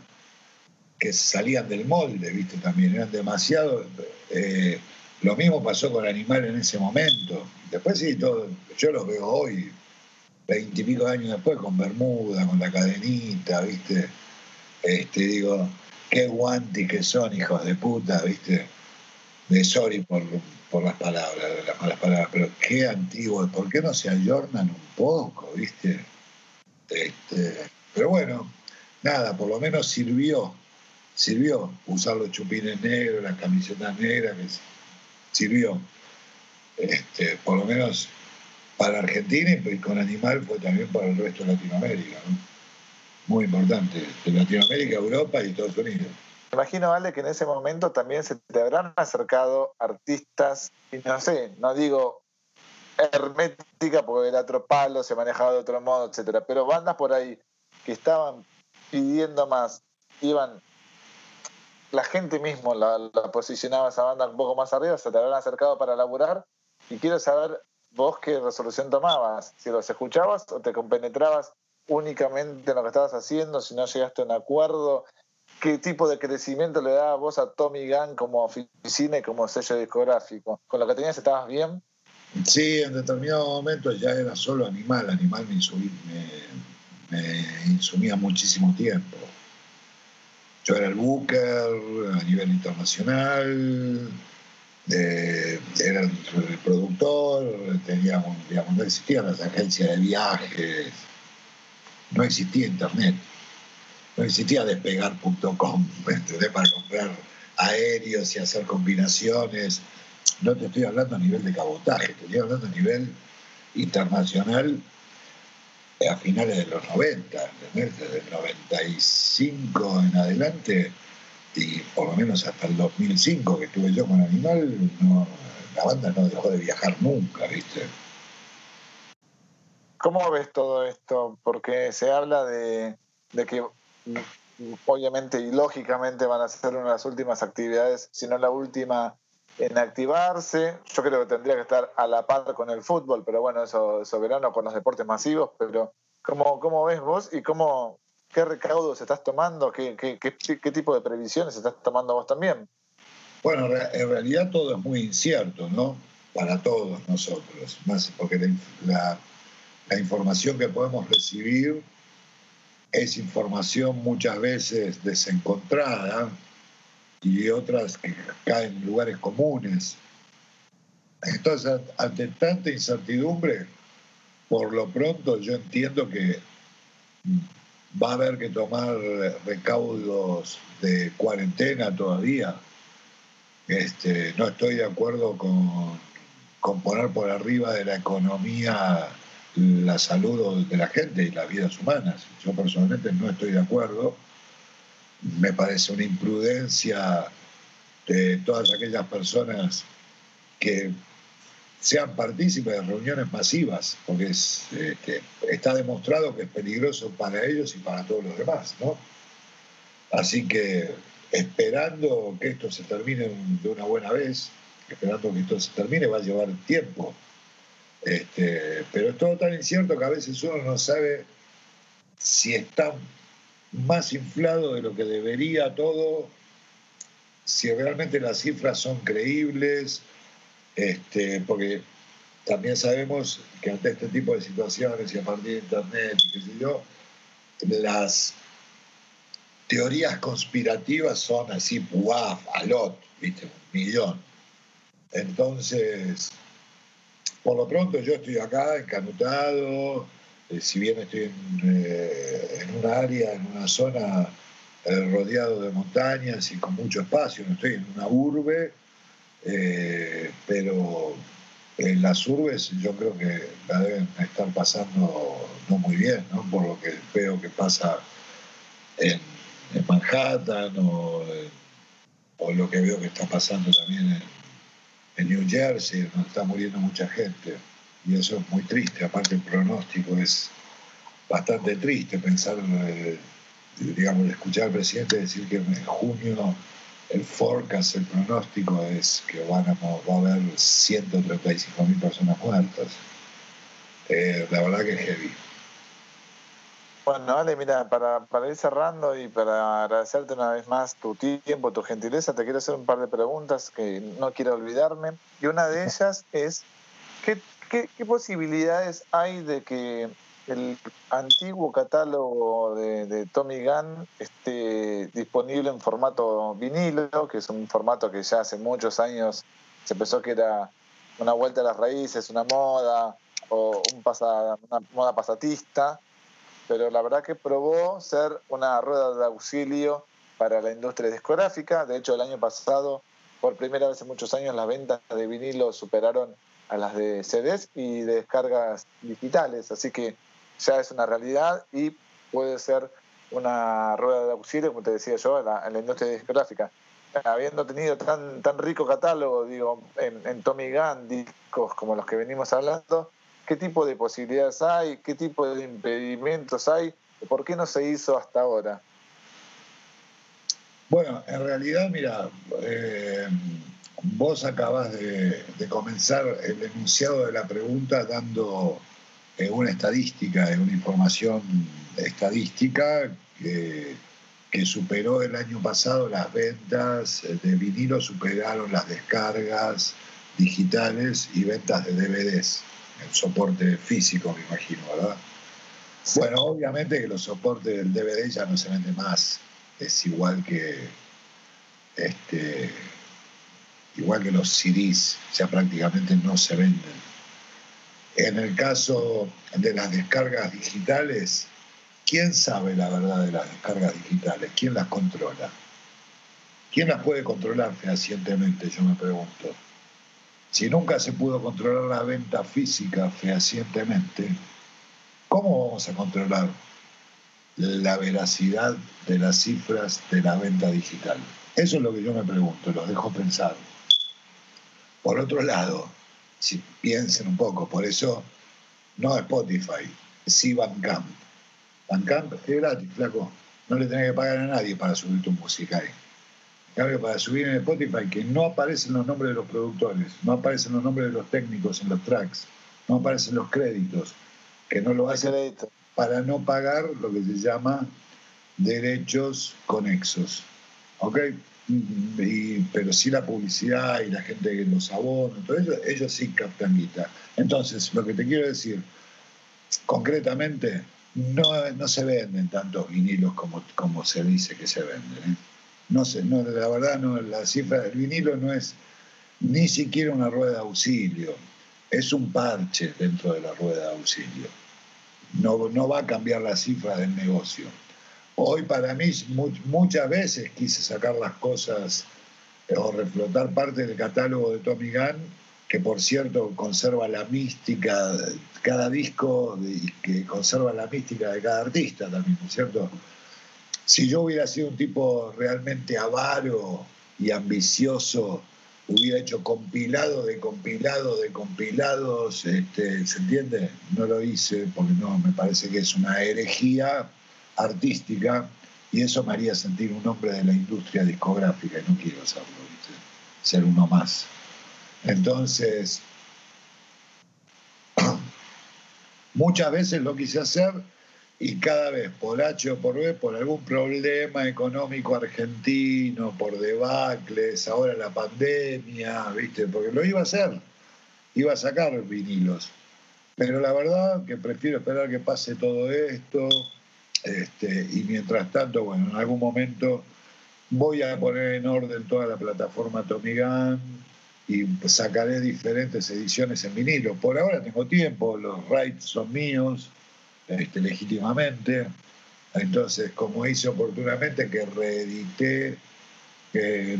que salían del molde, ¿viste? También eran demasiado. Eh, lo mismo pasó con Animal en ese momento. Después sí, todo, yo los veo hoy, veintipico años después, con Bermuda, con la cadenita, ¿viste? Este, digo, qué guanti que son, hijos de puta, ¿viste? De sorry por, por las palabras, las malas palabras, pero qué antiguo, ¿por qué no se ayornan un poco, ¿viste? Este, pero bueno, nada, por lo menos sirvió sirvió usar los chupines negros, las camisetas negras, que sirvió. Este, por lo menos para Argentina y con Animal fue también para el resto de Latinoamérica. muy importante, de Latinoamérica, Europa y Estados Unidos. Imagino, Ale, que en ese momento también se te habrán acercado artistas, y no sé, no digo hermética porque era otro palo, se manejaba de otro modo, etcétera, pero bandas por ahí que estaban pidiendo más, iban, la gente mismo la, la posicionaba esa banda un poco más arriba, se te habrán acercado para laburar y quiero saber vos qué resolución tomabas, si los escuchabas o te compenetrabas únicamente en lo que estabas haciendo, si no llegaste a un acuerdo, qué tipo de crecimiento le dabas vos a Tommy Gunn como oficina y como sello discográfico. ¿Con lo que tenías estabas bien? Sí, en determinado momento ya era solo animal, animal me, insumía muchísimo tiempo. Yo era el booker a nivel internacional, eh, era el productor, teníamos, digamos, no existían las agencias de viajes, no existía internet, no existía despegar.com para comprar aéreos y hacer combinaciones. No te estoy hablando a nivel de cabotaje, te estoy hablando a nivel internacional a finales de los 90, desde el 95 en adelante y por lo menos hasta el 2005 que estuve yo con Animal, la banda no dejó de viajar nunca, ¿viste? ¿Cómo ves todo esto? Porque se habla de, que obviamente y lógicamente van a ser una de las últimas actividades, si no la última en activarse. Yo creo que tendría que estar a la par con el fútbol, pero bueno, eso es soberano con los deportes masivos. Pero ¿cómo, cómo ves vos y cómo, qué recaudos estás tomando? ¿Qué, qué, qué, tipo de previsiones estás tomando vos también? Bueno, en realidad todo es muy incierto, ¿no? Para todos nosotros, más porque la, la información que podemos recibir es información muchas veces desencontrada y otras que caen en lugares comunes. Entonces, ante tanta incertidumbre, por lo pronto yo entiendo que va a haber que tomar recaudos de cuarentena todavía. Este, no estoy de acuerdo con, con poner por arriba de la economía la salud de la gente y las vidas humanas. Yo personalmente no estoy de acuerdo. Me parece una imprudencia de todas aquellas personas que sean partícipes de reuniones masivas, porque este, está demostrado que es peligroso para ellos y para todos los demás, ¿no? Así que esperando que esto se termine de una buena vez, esperando que esto se termine, va a llevar tiempo. Este, pero es todo tan incierto que a veces uno no sabe si está más inflado de lo que debería todo, si realmente las cifras son creíbles, este, porque también sabemos que ante este tipo de situaciones y a partir de Internet y qué sé yo, las teorías conspirativas son así, puaf, alot, ¿viste? Un millón. Entonces, por lo pronto yo estoy acá, encanutado, eh, si bien estoy en, eh, en, un área, en una zona eh, rodeado de montañas y con mucho espacio, no estoy en una urbe, eh, pero en las urbes yo creo que la deben estar pasando no muy bien, ¿no? por lo que veo que pasa en, Manhattan o, lo que veo que está pasando también en, New Jersey, donde está muriendo mucha gente. Y eso es muy triste, aparte el pronóstico es bastante triste pensar, eh, digamos, escuchar al presidente decir que en junio el forecast, el pronóstico es que van a, va a haber 135 mil personas muertas. Eh, la verdad que es heavy. Bueno, Ale, mira, para, para, ir cerrando y para agradecerte una vez más tu tiempo, tu gentileza, te quiero hacer un par de preguntas que no quiero olvidarme. Y una de ellas es, ¿qué, qué, posibilidades hay de que el antiguo catálogo de, Tommy Gunn esté disponible en formato vinilo, que es un formato que ya hace muchos años se pensó que era una vuelta a las raíces, una moda o un una moda pasatista, pero la verdad que probó ser una rueda de auxilio para la industria discográfica. De hecho, el año pasado, por primera vez en muchos años, las ventas de vinilo superaron a las de CDs y de descargas digitales. Así que ya es una realidad y puede ser una rueda de auxilio, como te decía yo, en la, industria discográfica. Habiendo tenido tan, tan rico catálogo, digo, en, Tommy Gunn, discos como los que venimos hablando, ¿qué tipo de posibilidades hay? ¿Qué tipo de impedimentos hay? ¿Por qué no se hizo hasta ahora? Bueno, en realidad, mira, eh, vos acabas de, comenzar el enunciado de la pregunta dando eh, una estadística, una información estadística que, superó el año pasado las ventas de vinilo, superaron las descargas digitales y ventas de DVDs, el soporte físico, me imagino, ¿verdad? Bueno, obviamente que los soportes del DVD ya no se venden más, es igual que este, igual que los CDs, ya prácticamente no se venden. En el caso de las descargas digitales, ¿quién sabe la verdad de las descargas digitales? ¿Quién las controla? ¿Quién las puede controlar fehacientemente? Yo me pregunto. Si nunca se pudo controlar la venta física fehacientemente, ¿cómo vamos a controlar la veracidad de las cifras de la venta digital? Eso es lo que yo me pregunto, los dejo pensar. Por otro lado, si piensen un poco, por eso no Spotify, sí Bandcamp. Bandcamp es gratis, flaco. No le tenés que pagar a nadie para subir tu música ahí. En para subir en Spotify, que no aparecen los nombres de los productores, no aparecen los nombres de los técnicos en los tracks, no aparecen los créditos, que no lo hacen para no pagar lo que se llama derechos conexos. ¿Ok? Pero sí la publicidad y la gente que los abonos, todo eso, ellos sí captan guita. Entonces, lo que te quiero decir, concretamente, no, no se venden tantos vinilos como, como se dice que se venden. ¿eh? No sé, no, la verdad, no, la cifra del vinilo no es ni siquiera una rueda de auxilio, es un parche dentro de la rueda de auxilio. No, no va a cambiar la cifra del negocio. Hoy para mí muchas veces quise sacar las cosas eh, o reflotar parte del catálogo de Tommy Gunn, que por cierto conserva la mística, cada disco y que conserva la mística de cada artista también, ¿no es cierto? Si yo hubiera sido un tipo realmente avaro y ambicioso, hubiera hecho compilado de compilado de compilados, este, ¿se entiende? No lo hice porque no, me parece que es una herejía artística y eso me haría sentir un hombre de la industria discográfica y no quiero serlo, ser uno más. Entonces, muchas veces lo quise hacer y cada vez por H o por B, por algún problema económico argentino, por debacles, ahora la pandemia, ¿viste? Porque lo iba a hacer, iba a sacar vinilos. Pero la verdad que prefiero esperar que pase todo esto, este, y mientras tanto, bueno, en algún momento voy a poner en orden toda la plataforma Tommy Gun y sacaré diferentes ediciones en vinilo. Por ahora tengo tiempo, los rights son míos, este, legítimamente. Entonces, como hice oportunamente, que reedité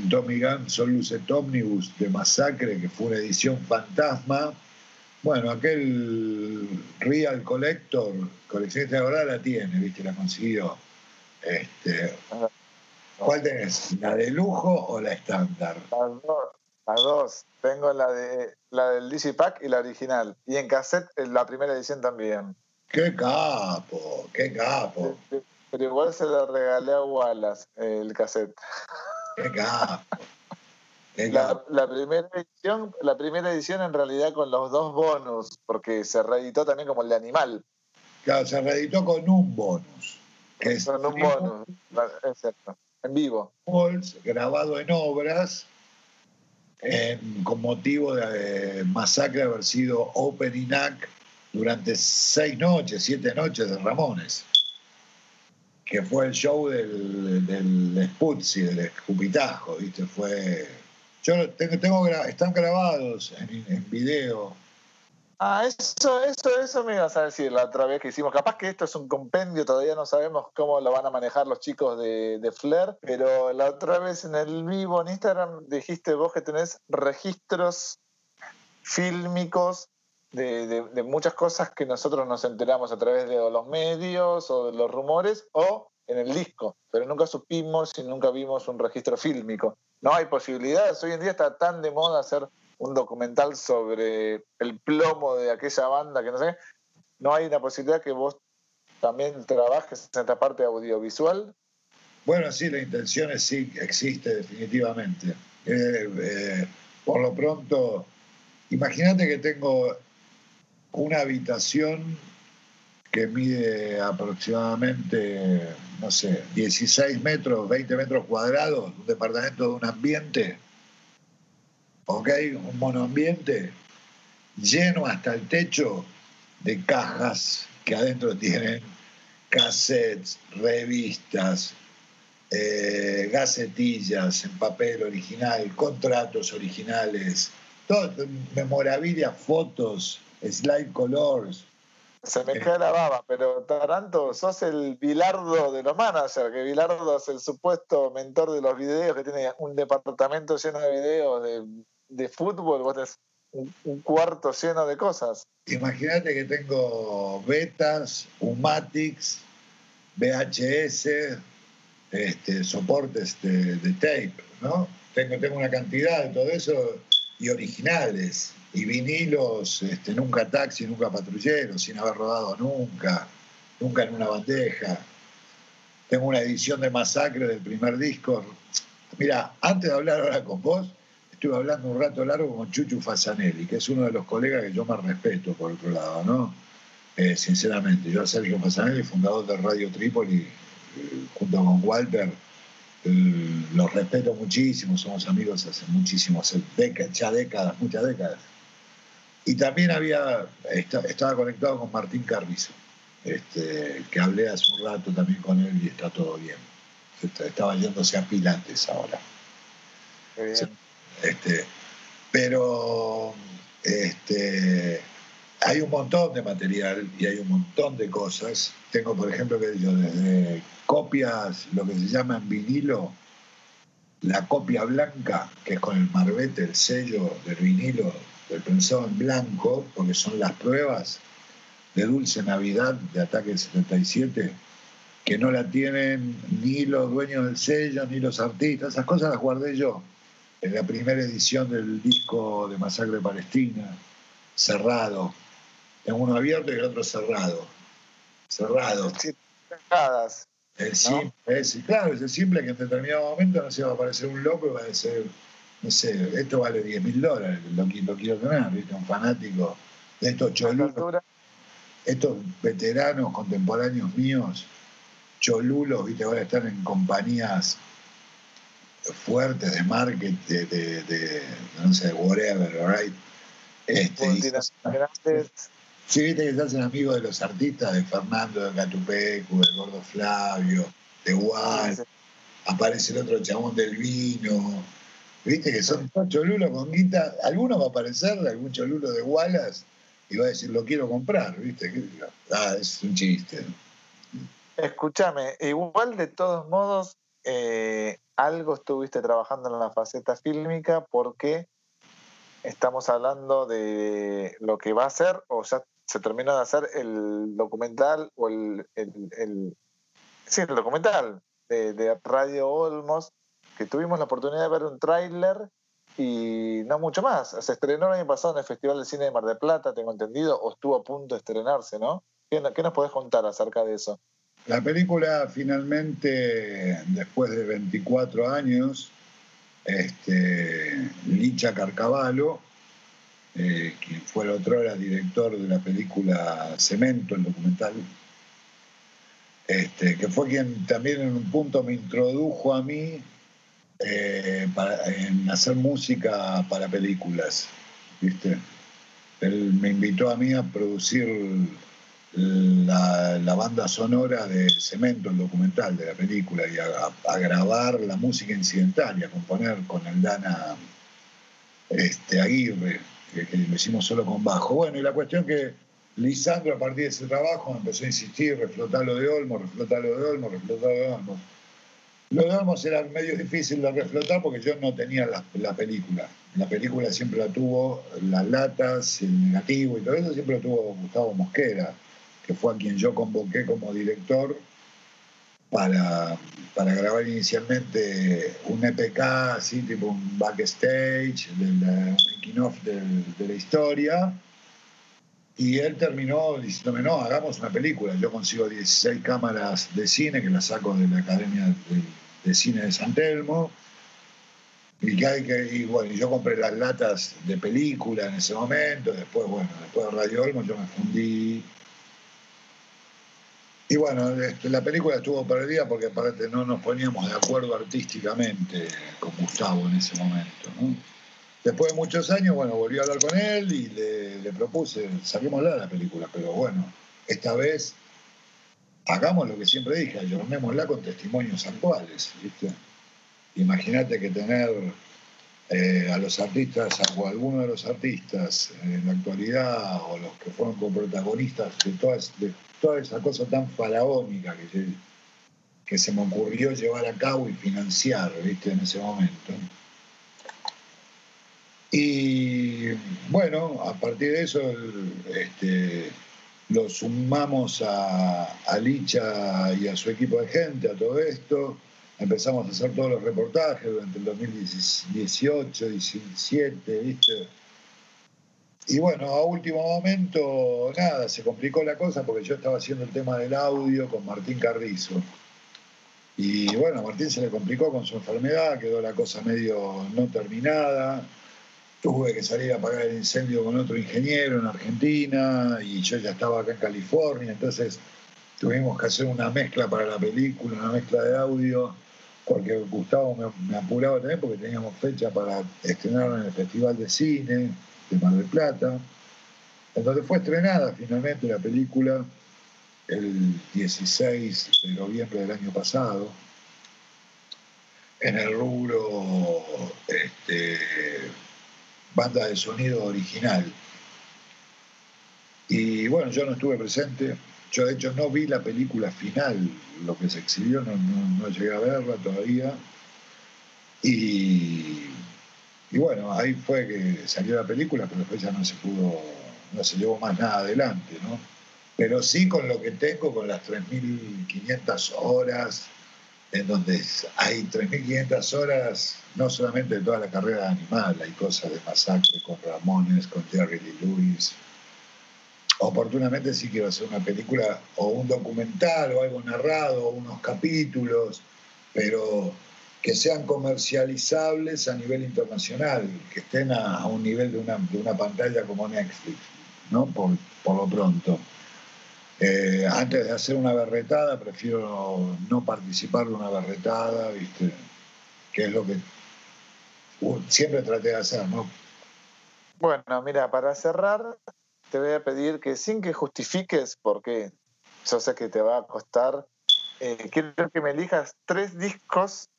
Tommy Gun Solucet Omnibus de Masacre, que fue una edición fantasma, bueno, aquel Real Collector, coleccionista ahora la tiene, ¿viste? La consiguió. Este, ¿Cuál tenés? ¿La de lujo o la estándar? Las dos, las dos. Tengo la de la del Digipack y la original. Y en cassette la primera edición también. ¡Qué capo! ¡Qué capo! Pero igual se lo regalé a Wallace el cassette. ¡Qué capo! La, primera edición, la primera edición en realidad con los dos bonus, porque se reeditó también como el de Animal. Claro, se reeditó con un bonus. Que con un bonus, es cierto, en vivo. grabado en obras, con motivo de masacre haber sido opening act durante seis noches, siete noches de Ramones, que fue el show del, del Sputzi, del escupitajo, ¿viste? Fue yo tengo, tengo están grabados en, video. Ah, eso, eso, eso me ibas a decir la otra vez que hicimos. Capaz que esto es un compendio, todavía no sabemos cómo lo van a manejar los chicos de, de Flair, pero la otra vez en el vivo en Instagram dijiste vos que tenés registros fílmicos de, de, de, muchas cosas que nosotros nos enteramos a través de los medios o de los rumores o en el disco, pero nunca supimos y nunca vimos un registro fílmico. No hay posibilidades. Hoy en día está tan de moda hacer un documental sobre el plomo de aquella banda que no sé. No hay una posibilidad que vos también trabajes en esta parte audiovisual. Bueno, sí, la intención es, sí existe definitivamente. Eh, eh, por lo pronto, imagínate que tengo una habitación que mide aproximadamente, no sé, 16 metros, 20 metros cuadrados, un departamento de un ambiente, ¿ok? Un monoambiente lleno hasta el techo de cajas que adentro tienen cassettes, revistas, eh, gacetillas en papel original, contratos originales, todo, memorabilia, fotos, slide colors. Se me cae la baba, pero Taranto, sos el Bilardo de los managers, que Bilardo es el supuesto mentor de los videos, que tiene un departamento lleno de videos de, de fútbol, vos tenés un, cuarto lleno de cosas. Imagínate que tengo betas, Umatics, VHS, este, soportes de, de, tape, ¿no? Tengo, tengo una cantidad de todo eso y originales y vinilos, este, nunca taxi, nunca patrullero, sin haber rodado nunca, nunca en una bandeja. Tengo una edición de Masacre del primer disco. Mira, antes de hablar ahora con vos, estuve hablando un rato largo con Chuchu Fasanelli, que es uno de los colegas que yo más respeto, por otro lado, ¿no? Eh, sinceramente, yo a Sergio Fasanelli, fundador de Radio Trípoli, junto con Walter, eh, los respeto muchísimo, somos amigos hace muchísimos, décadas, ya décadas, muchas décadas. Y también había, estaba conectado con Martín Carrizo, este, que hablé hace un rato también con él y está todo bien. Estaba yéndose a Pilates ahora. Este, pero este, hay un montón de material y hay un montón de cosas. Tengo, por ejemplo, que yo desde copias, lo que se llama en vinilo, la copia blanca, que es con el marbete, el sello del vinilo el prensado en blanco, porque son las pruebas de Dulce Navidad de Ataque 77, que no la tienen ni los dueños del sello, ni los artistas. Esas cosas las guardé yo en la primera edición del disco de Masacre Palestina, cerrado. Tengo uno abierto y el otro cerrado. Cerrado. El simple, claro, es el simple que en determinado momento no se va a aparecer un loco y va a decir no sé, esto vale 10 mil dólares, lo, quiero tener, ¿viste? Un fanático de estos cholulos, estos veteranos contemporáneos míos, cholulos, ¿viste? Ahora están en compañías fuertes de marketing, de, no sé, whatever, right? Este, sí, viste que se hacen amigos de los artistas, de Fernando, de Catupecu, del Gordo Flavio, de Juan, aparece el otro chabón del vino, Viste que son cholulos con guita. Alguno va a aparecer, algún cholulo de Wallace, y va a decir, lo quiero comprar, ¿viste? Ah, es un chiste. Escúchame, igual de todos modos, eh, algo estuviste trabajando en la faceta fílmica porque estamos hablando de lo que va a ser o ya se terminó de hacer el documental o el, el, sí, el documental de, de Radio Olmos que tuvimos la oportunidad de ver un tráiler y no mucho más. Se estrenó el año pasado en el Festival de Cine de Mar del Plata, tengo entendido, o estuvo a punto de estrenarse, ¿no? ¿Qué, nos podés contar acerca de eso? La película finalmente, después de 24 años, este, Licha Carcavalo, eh, quien fue el otro era director de la película Cemento, el documental, este, que fue quien también en un punto me introdujo a mí eh, en hacer música para películas, ¿viste? Él me invitó a mí a producir la, banda sonora de Cemento, el documental de la película, y a, grabar la música incidental y a componer con el Dana este, Aguirre, que, lo hicimos solo con bajo. Bueno, y la cuestión que Lisandro a partir de ese trabajo empezó a insistir, reflotarlo de Olmo, reflotarlo de Olmo, reflotarlo de Olmo. Lo de era medio difícil de reflotar porque yo no tenía la, película. La película siempre la tuvo, las latas, el negativo y todo eso siempre lo tuvo Gustavo Mosquera, que fue a quien yo convoqué como director para, para grabar inicialmente un EPK, así tipo un backstage, un making of de, la historia. Y él terminó diciéndome, no, hagamos una película. Yo consigo 16 cámaras de cine que las saco de la Academia de, Cine de San Telmo. Y, que hay que, y bueno, yo compré las latas de película en ese momento. Después, bueno, después de Radio Olmo yo me fundí y bueno, este, la película estuvo perdida porque aparte no nos poníamos de acuerdo artísticamente con Gustavo en ese momento. Después de muchos años, bueno, volví a hablar con él y le, propuse, saquémosla la película, pero bueno, esta vez hagamos lo que siempre dije, ayornémosla con testimonios actuales. ¿viste? Imagínate que tener eh, a los artistas, o a alguno de los artistas en la actualidad, o los que fueron coprotagonistas de todas, de toda esa cosa tan faraónica que, que se me ocurrió llevar a cabo y financiar, ¿viste? En ese momento. Y bueno, a partir de eso este, lo sumamos a, a, Licha y a su equipo de gente a todo esto. Empezamos a hacer todos los reportajes durante el 2018, 2017, ¿viste? Y bueno, a último momento, nada, se complicó la cosa porque yo estaba haciendo el tema del audio con Martín Carrizo. Y bueno, a Martín se le complicó con su enfermedad, quedó la cosa medio no terminada. Tuve que salir a apagar el incendio con otro ingeniero en Argentina y yo ya estaba acá en California, entonces tuvimos que hacer una mezcla para la película, una mezcla de audio, porque Gustavo me, me apuraba también porque teníamos fecha para estrenarlo en el Festival de Cine de Mar del Plata, en donde fue estrenada finalmente la película el 16 de noviembre del año pasado, en el rubro este, banda de sonido original. Y bueno, yo no estuve presente, yo de hecho no vi la película final, lo que se exhibió, no, no llegué a verla todavía. Y y bueno, ahí fue que salió la película, pero después ya no se pudo, no se llevó más nada adelante, ¿no? Pero sí con lo que tengo, con las 3.500 horas, en donde hay 3.500 horas, no solamente de toda la carrera animal, hay cosas de masacre con Ramones, con Jerry Lee Lewis. Oportunamente sí quiero hacer una película o un documental o algo narrado, unos capítulos, pero que sean comercializables a nivel internacional, que estén a, un nivel de una, de una, pantalla como Netflix, ¿no? Por, lo pronto. Eh, antes de hacer una berretada, prefiero no participar de una berretada, ¿viste? Que es lo que siempre traté de hacer, ¿no? Bueno, mira, para cerrar, te voy a pedir que sin que justifiques, porque yo sé que te va a costar, eh, quiero que me elijas tres discos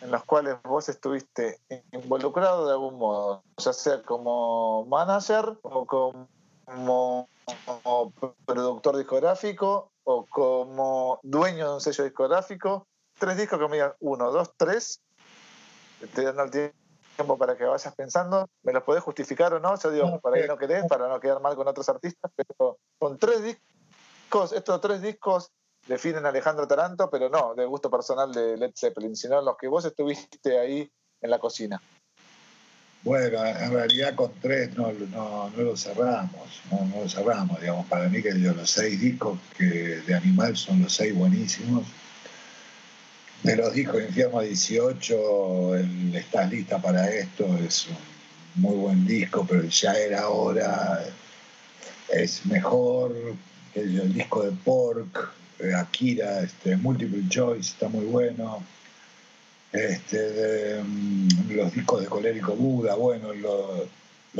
en los cuales vos estuviste involucrado de algún modo, ya sea como manager o como, productor discográfico o como dueño de un sello discográfico. Tres discos que me digan uno, dos, tres. Estoy dando el tiempo para que vayas pensando. ¿Me los podés justificar o no? Yo digo, para que no querés, para no quedar mal con otros artistas, pero con tres discos, estos tres discos definen a Alejandro Taranto, pero no de gusto personal de Led Zeppelin, sino los que vos estuviste ahí en la cocina. Bueno, en realidad con tres no, no, no lo cerramos, no, lo cerramos, digamos, para mí que los seis discos que de Animal son los seis buenísimos. De los discos Infierno 18, el Estás lista para esto es un muy buen disco, pero ya era hora, es mejor que el disco de Pork, Akira, este, Multiple Choice, está muy bueno. Este, mm, los discos de Colérico Buda, bueno, lo,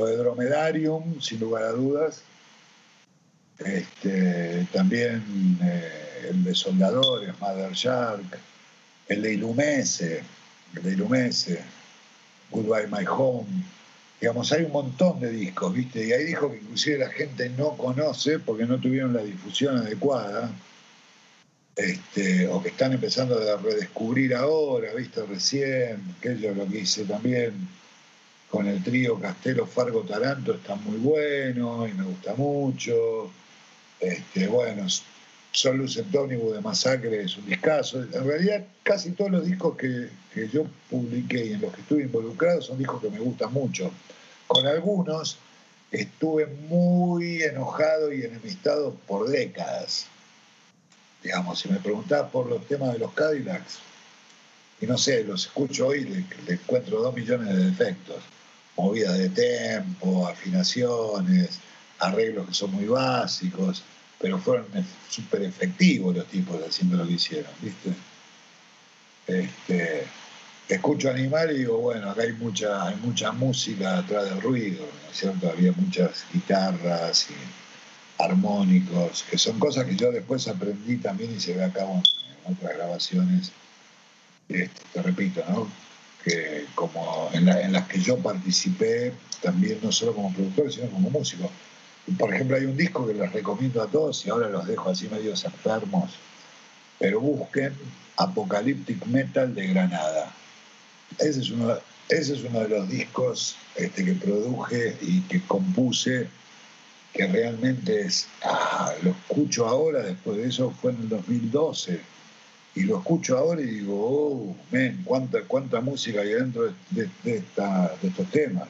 de Dromedarium, sin lugar a dudas. Este, también eh, el de Soldadores, Mother Shark, el de Ilumese, el de Ilumese, Goodbye My Home. Digamos, hay un montón de discos, ¿viste? Y hay discos que inclusive la gente no conoce porque no tuvieron la difusión adecuada este, o que están empezando a redescubrir ahora, visto recién, que yo lo que hice también con el trío Castelo Fargo Taranto está muy bueno y me gusta mucho. Este, bueno, Son Lucet de Masacre es un discazo. En realidad, casi todos los discos que, que yo publiqué y en los que estuve involucrado son discos que me gustan mucho. Con algunos estuve muy enojado y enemistado por décadas. Digamos, si me preguntás por los temas de los Cadillacs, y no sé, los escucho hoy le, encuentro dos millones de defectos. Movidas de tempo, afinaciones, arreglos que son muy básicos, pero fueron súper efectivos los tipos haciendo lo que hicieron, ¿viste? Este, escucho Animal y digo, bueno, acá hay mucha, hay mucha música atrás del ruido, ¿no es cierto? Había muchas guitarras y armónicos, que son cosas que yo después aprendí también y ve a cabo en otras grabaciones, este, te repito, ¿no? Que como en, en las que yo participé, también no solo como productor, sino como músico. Por ejemplo, hay un disco que les recomiendo a todos y ahora los dejo así medio enfermos, pero busquen Apocalyptic Metal de Granada ese es uno, ese es uno de los discos este, que produje y que compuse, que realmente es, ah, lo escucho ahora, después de eso fue en el 2012, y lo escucho ahora y digo, oh, men, cuánta, cuánta música hay dentro de, esta, de estos temas,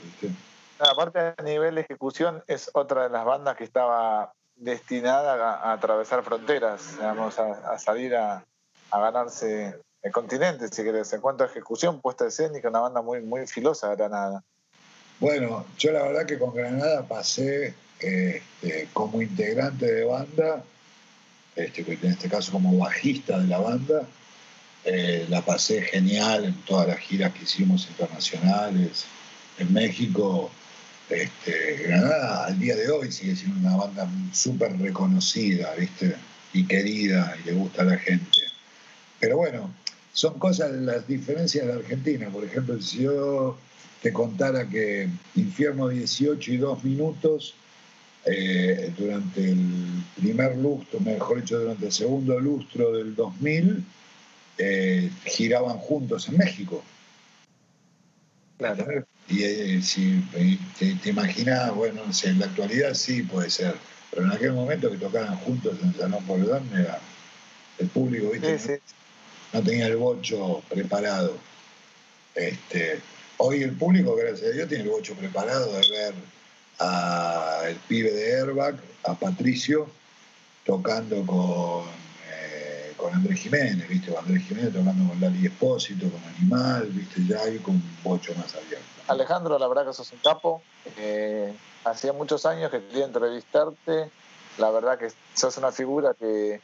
Aparte a nivel de ejecución es otra de las bandas que estaba destinada a, atravesar fronteras, digamos, a, salir a, a ganarse el continente, si querés, en cuanto a ejecución, puesta escénica, una banda muy, muy filosa Granada. Bueno, yo la verdad que con Granada pasé este, como integrante de banda, este, en este caso como bajista de la banda, eh, la pasé genial en todas las giras que hicimos internacionales en México. Este, Granada al día de hoy sigue siendo una banda súper reconocida, ¿viste? Y querida, y le gusta a la gente. Pero bueno, son cosas, las diferencias de Argentina. Por ejemplo, si yo te contara que Infierno 18 y 2 minutos, eh, durante el primer lustro, mejor dicho, durante el segundo lustro del 2000, eh, giraban juntos en México. Claro. Y eh, si te, te imaginas, bueno, en la actualidad sí puede ser, pero en aquel momento que tocaran juntos en Salón Poledón era el público, ¿viste? Sí, sí no tenía el bocho preparado. Este, hoy el público, gracias a Dios, tiene el bocho preparado de ver al pibe de Airbag, a Patricio, tocando con, eh, con Andrés Jiménez, ¿viste? Andrés Jiménez tocando con Lali Espósito, con Animal, ¿viste? Ya hay con un bocho más abierto. Alejandro, la verdad que sos un capo. Eh, hacía muchos años que quería entrevistarte. La verdad que sos una figura que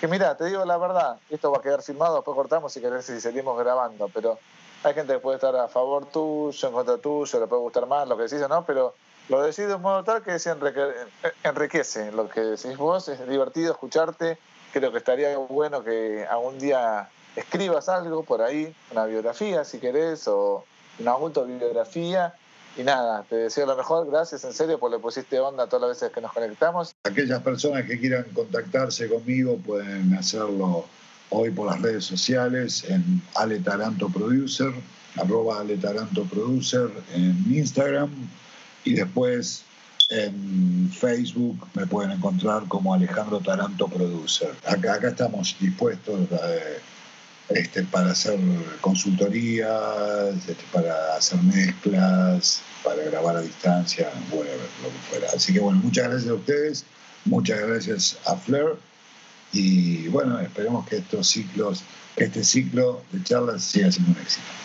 que mira, te digo la verdad, esto va a quedar filmado, después cortamos si querés y seguimos grabando, pero hay gente que puede estar a favor tuyo, en contra tuyo, le puede gustar más lo que decís o no, pero lo decido de un modo tal que enriquece. Lo que decís vos, es divertido escucharte, creo que estaría bueno que algún día escribas algo por ahí, una biografía si querés, o una autobiografía, y nada, te deseo lo mejor, gracias en serio por le pusiste onda todas las veces que nos conectamos. Aquellas personas que quieran contactarse conmigo pueden hacerlo hoy por las redes sociales en Ale Taranto Producer, arroba Ale Taranto Producer en Instagram y después en Facebook me pueden encontrar como Alejandro Taranto Producer. Acá, estamos dispuestos a este, para hacer consultorías, este, para hacer mezclas, para grabar a distancia, whatever, lo que fuera. Así que bueno, muchas gracias a ustedes, muchas gracias a Flair y bueno, esperemos que estos ciclos, que este ciclo de charlas siga siendo un éxito.